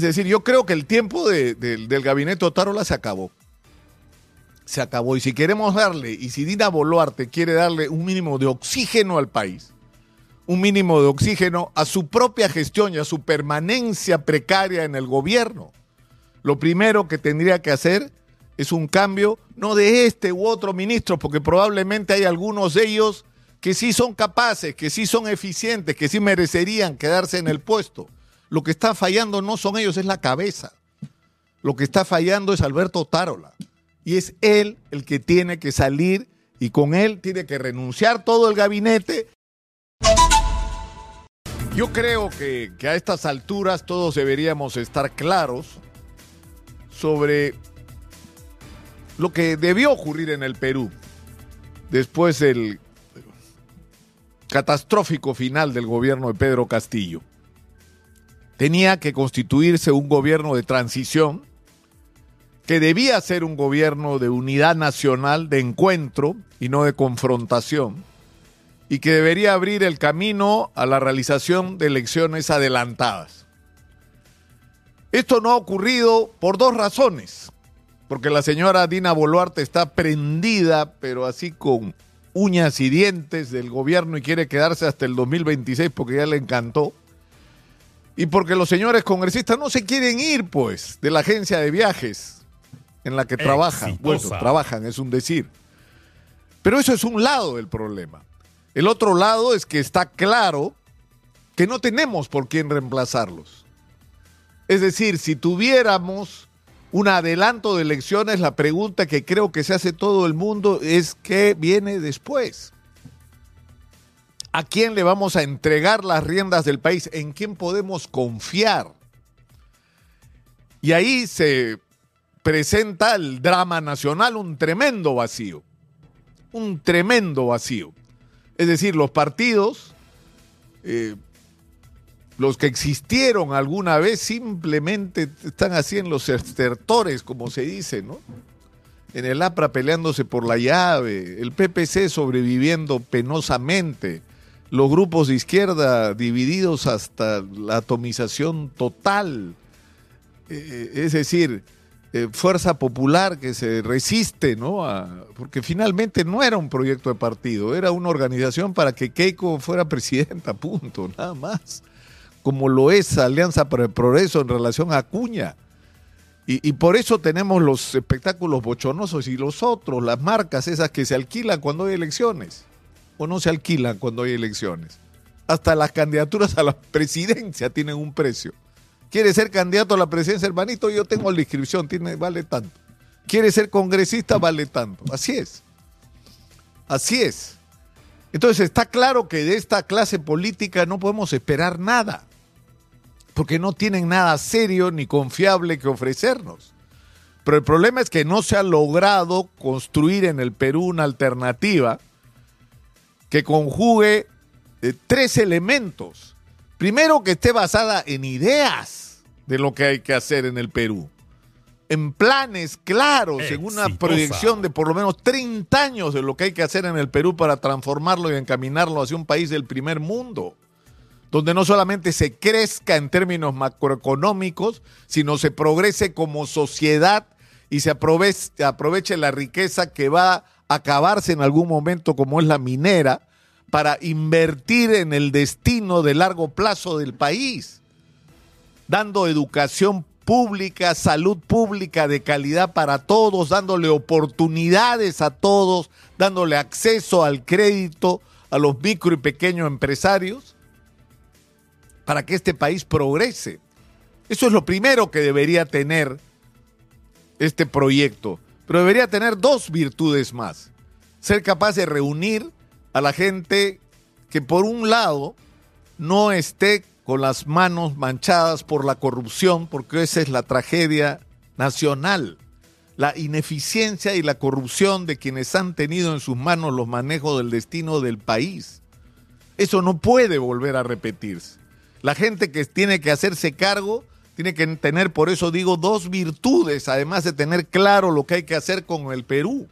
Es decir, yo creo que el tiempo del gabinete Otárola se acabó. Se acabó. Y si queremos darle, y si Dina Boluarte quiere darle un mínimo de oxígeno al país, un mínimo de oxígeno a su propia gestión y a su permanencia precaria en el gobierno, lo primero que tendría que hacer es un cambio, no de este u otro ministro, porque probablemente hay algunos de ellos que sí son capaces, que sí son eficientes, que sí merecerían quedarse en el puesto. Lo que está fallando no son ellos, es la cabeza. Lo que está fallando es Alberto Tarola. Y es él el que tiene que salir y con él tiene que renunciar todo el gabinete. Yo creo que, que a estas alturas todos deberíamos estar claros sobre lo que debió ocurrir en el Perú después del catastrófico final del gobierno de Pedro Castillo. Tenía que constituirse un gobierno de transición que debía ser un gobierno de unidad nacional, de encuentro y no de confrontación, y que debería abrir el camino a la realización de elecciones adelantadas. Esto no ha ocurrido por dos razones porque la señora Dina Boluarte está prendida, pero así con uñas y dientes del gobierno y quiere quedarse hasta el 2026 porque ya le encantó. Y porque los señores congresistas no se quieren ir, pues, de la agencia de viajes en la que trabajan. Bueno, trabajan, es un decir. Pero eso es un lado del problema. El otro lado es que está claro que no tenemos por quién reemplazarlos. Es decir, si tuviéramos un adelanto de elecciones, la pregunta que creo que se hace todo el mundo es qué viene después. ¿A quién le vamos a entregar las riendas del país? ¿En quién podemos confiar? Y ahí se presenta el drama nacional, un tremendo vacío. Un tremendo vacío. Es decir, los partidos eh, los que existieron alguna vez simplemente están así en los estertores, como se dice, ¿no? En el APRA peleándose por la llave, el PPC sobreviviendo penosamente, los grupos de izquierda divididos hasta la atomización total. Eh, es decir, eh, fuerza popular que se resiste, ¿no? porque finalmente no era un proyecto de partido, era una organización para que Keiko fuera presidenta, punto, nada más como lo es Alianza para el Progreso en relación a Acuña. Y, por eso tenemos los espectáculos bochonosos y los otros, las marcas esas que se alquilan cuando hay elecciones o no se alquilan cuando hay elecciones. Hasta las candidaturas a la presidencia tienen un precio. ¿Quiere ser candidato a la presidencia, hermanito? Yo tengo la inscripción, tiene, vale tanto. ¿Quiere ser congresista? Vale tanto. Así es. Así es. Entonces está claro que de esta clase política no podemos esperar nada porque no tienen nada serio ni confiable que ofrecernos. Pero el problema es que no se ha logrado construir en el Perú una alternativa que conjugue eh, tres elementos. Primero, que esté basada en ideas de lo que hay que hacer en el Perú, en planes claros, en una proyección de por lo menos 30 años de lo que hay que hacer en el Perú para transformarlo y encaminarlo hacia un país del primer mundo donde no solamente se crezca en términos macroeconómicos, sino se progrese como sociedad y se aproveche, aproveche la riqueza que va a acabarse en algún momento como es la minera para invertir en el destino de largo plazo del país, dando educación pública, salud pública de calidad para todos, dándole oportunidades a todos, dándole acceso al crédito a los micro y pequeños empresarios para que este país progrese. Eso es lo primero que debería tener este proyecto. Pero debería tener dos virtudes más. Ser capaz de reunir a la gente que por un lado no esté con las manos manchadas por la corrupción, porque esa es la tragedia nacional, la ineficiencia y la corrupción de quienes han tenido en sus manos los manejos del destino del país. Eso no puede volver a repetirse. La gente que tiene que hacerse cargo tiene que tener, por eso digo, dos virtudes, además de tener claro lo que hay que hacer con el Perú.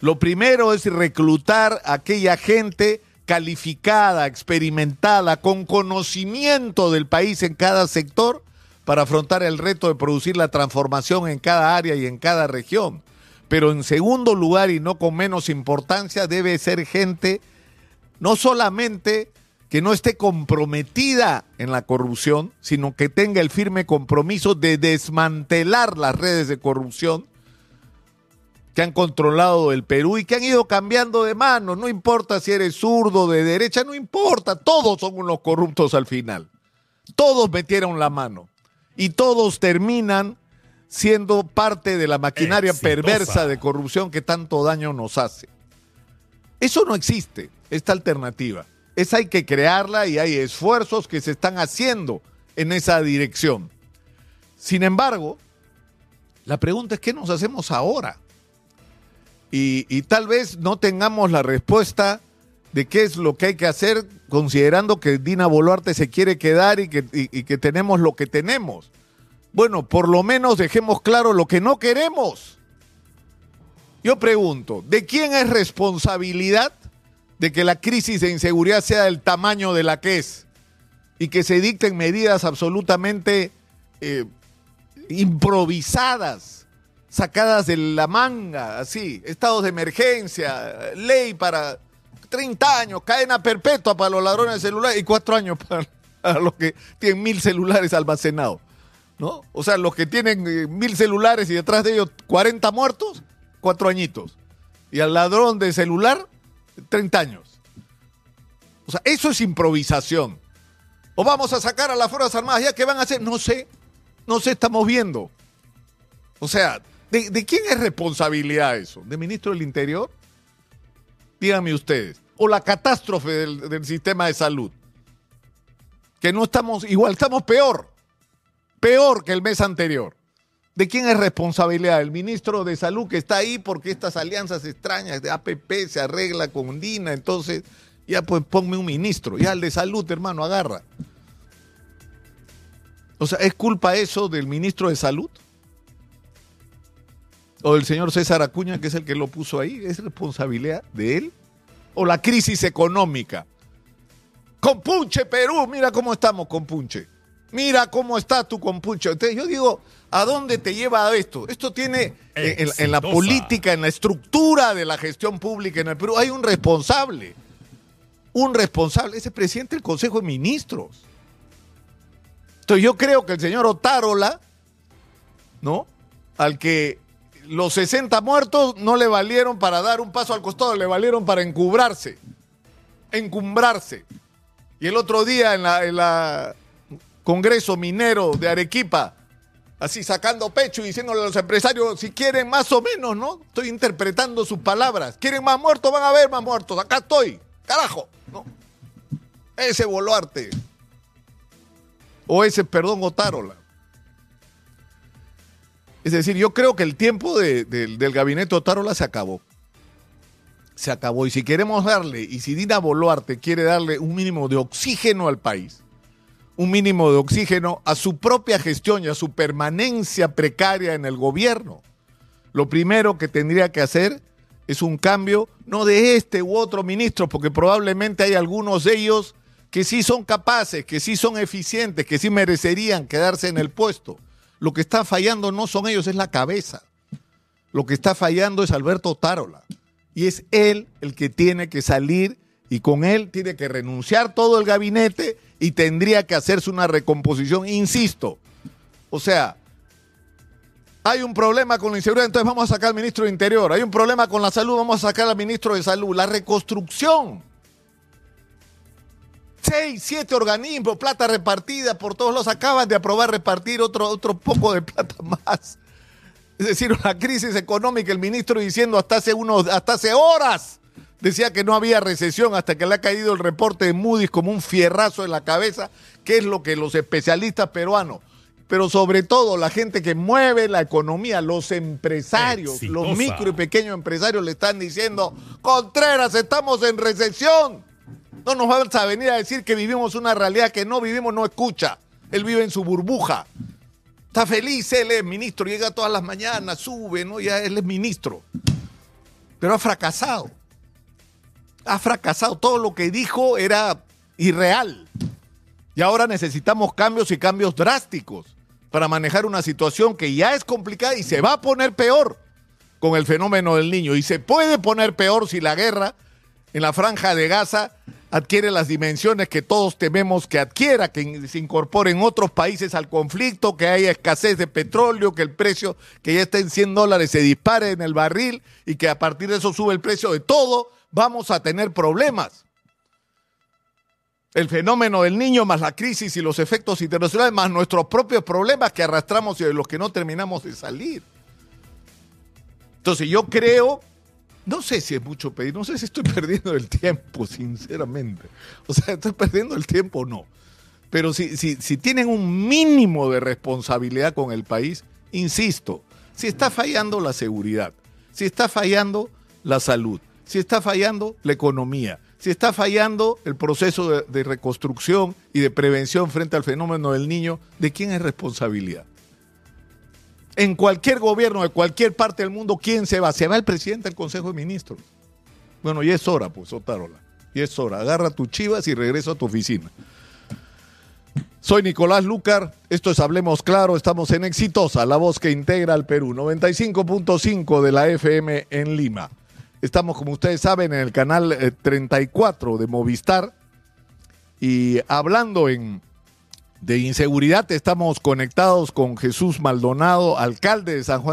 Lo primero es reclutar a aquella gente calificada, experimentada, con conocimiento del país en cada sector, para afrontar el reto de producir la transformación en cada área y en cada región. Pero en segundo lugar, y no con menos importancia, debe ser gente no solamente que no esté comprometida en la corrupción, sino que tenga el firme compromiso de desmantelar las redes de corrupción que han controlado el Perú y que han ido cambiando de manos. No importa si eres zurdo, de derecha, no importa. Todos son unos corruptos al final. Todos metieron la mano. Y todos terminan siendo parte de la maquinaria perversa de corrupción que tanto daño nos hace. Eso no existe, esta alternativa. Esa hay que crearla y hay esfuerzos que se están haciendo en esa dirección. Sin embargo, la pregunta es qué nos hacemos ahora. Y, tal vez no tengamos la respuesta de qué es lo que hay que hacer considerando que Dina Boluarte se quiere quedar y que, y que tenemos lo que tenemos. Bueno, por lo menos dejemos claro lo que no queremos. Yo pregunto, ¿de quién es responsabilidad de que la crisis de inseguridad sea del tamaño de la que es y que se dicten medidas absolutamente eh, improvisadas, sacadas de la manga, así, estados de emergencia, ley para 30 años, cadena perpetua para los ladrones de celulares y cuatro años para, los que tienen mil celulares almacenados. ¿No? O sea, los que tienen eh, mil celulares y detrás de ellos 40 muertos, cuatro añitos. Y al ladrón de celular, 30 años. O sea, eso es improvisación. O vamos a sacar a las Fuerzas Armadas, ¿ya qué van a hacer? No sé, no sé, estamos viendo. O sea, ¿de, quién es responsabilidad eso? ¿De ministro del Interior? Díganme ustedes. O la catástrofe del, del sistema de salud. Que no estamos, igual estamos peor, peor que el mes anterior. ¿De quién es responsabilidad? El ministro de Salud que está ahí porque estas alianzas extrañas de APP se arregla con DINA, entonces ya pues ponme un ministro, ya el de Salud, hermano, agarra. O sea, ¿es culpa eso del ministro de Salud? ¿O del señor César Acuña, que es el que lo puso ahí? ¿Es responsabilidad de él? ¿O la crisis económica? Compunche Perú, mira cómo estamos con Punche. Mira cómo está tu compunche. Entonces yo digo, ¿A dónde te lleva esto? Esto tiene eh, en, la política, en la estructura de la gestión pública en el Perú, hay un responsable. Un responsable, ese presidente del Consejo de Ministros. Entonces yo creo que el señor Otárola, ¿no? Al que los 60 muertos no le valieron para dar un paso al costado, le valieron para encumbrarse. Encumbrarse. Y el otro día en la, en la Congreso Minero de Arequipa, así sacando pecho y diciéndole a los empresarios si quieren más o menos, ¿no? Estoy interpretando sus palabras. ¿Quieren más muertos? Van a ver más muertos. Acá estoy. Carajo, ¿no? Ese Boluarte. O ese, perdón, Otárola. Es decir, yo creo que el tiempo del gabinete Otárola se acabó. Se acabó. Y si queremos darle, y si Dina Boluarte quiere darle un mínimo de oxígeno al país, un mínimo de oxígeno a su propia gestión y a su permanencia precaria en el gobierno. Lo primero que tendría que hacer es un cambio, no de este u otro ministro, porque probablemente hay algunos de ellos que sí son capaces, que sí son eficientes, que sí merecerían quedarse en el puesto. Lo que está fallando no son ellos, es la cabeza. Lo que está fallando es Alberto Tarola. Y es él el que tiene que salir y con él tiene que renunciar todo el gabinete y tendría que hacerse una recomposición, insisto. O sea, hay un problema con la inseguridad, entonces vamos a sacar al ministro de Interior. Hay un problema con la salud, vamos a sacar al ministro de Salud. La reconstrucción. Seis, siete organismos, plata repartida por todos los. Acaban de aprobar repartir otro, otro poco de plata más. Es decir, una crisis económica, el ministro diciendo hasta hace, unos, hasta hace horas decía que no había recesión hasta que le ha caído el reporte de Moody's como un fierrazo en la cabeza, que es lo que los especialistas peruanos, pero sobre todo la gente que mueve la economía, los empresarios, los micro y pequeños empresarios le están diciendo, Contreras, estamos en recesión. No nos vas a venir a decir que vivimos una realidad que no vivimos, no escucha. Él vive en su burbuja. Está feliz, él es ministro, llega todas las mañanas, sube, ¿no? Ya él es ministro. Pero ha fracasado ha fracasado. Todo lo que dijo era irreal. Y ahora necesitamos cambios y cambios drásticos. para manejar una situación que ya es complicada y se va a poner peor con el fenómeno del niño. Y se puede poner peor si la guerra en la franja de Gaza adquiere las dimensiones que todos tememos que adquiera, que se incorporen otros países al conflicto, que haya escasez de petróleo, que el precio que ya está en 100 dólares se dispare en el barril y que a partir de eso sube el precio de todo, vamos a tener problemas. El fenómeno del niño más la crisis y los efectos internacionales más nuestros propios problemas que arrastramos y de los que no terminamos de salir. Entonces yo creo no sé si es mucho pedir, no sé si estoy perdiendo el tiempo, sinceramente. O sea, estoy perdiendo el tiempo o no. Pero si, si, si tienen un mínimo de responsabilidad con el país, insisto, si está fallando la seguridad, si está fallando la salud, si está fallando la economía, si está fallando el proceso de, reconstrucción y de prevención frente al fenómeno del niño, ¿de quién es responsabilidad? en cualquier gobierno de cualquier parte del mundo, ¿quién se va? Se va el presidente del Consejo de Ministros. Bueno, y es hora, pues, Otárola. Y es hora. Agarra tus chivas y regresa a tu oficina. Soy Nicolás Lucar, esto es Hablemos Claro, estamos en Exitosa, la voz que integra al Perú, 95.5 de la FM en Lima. Estamos, como ustedes saben, en el canal 34 eh, de Movistar. Y hablando de inseguridad estamos conectados con Jesús Maldonado, alcalde de San Juan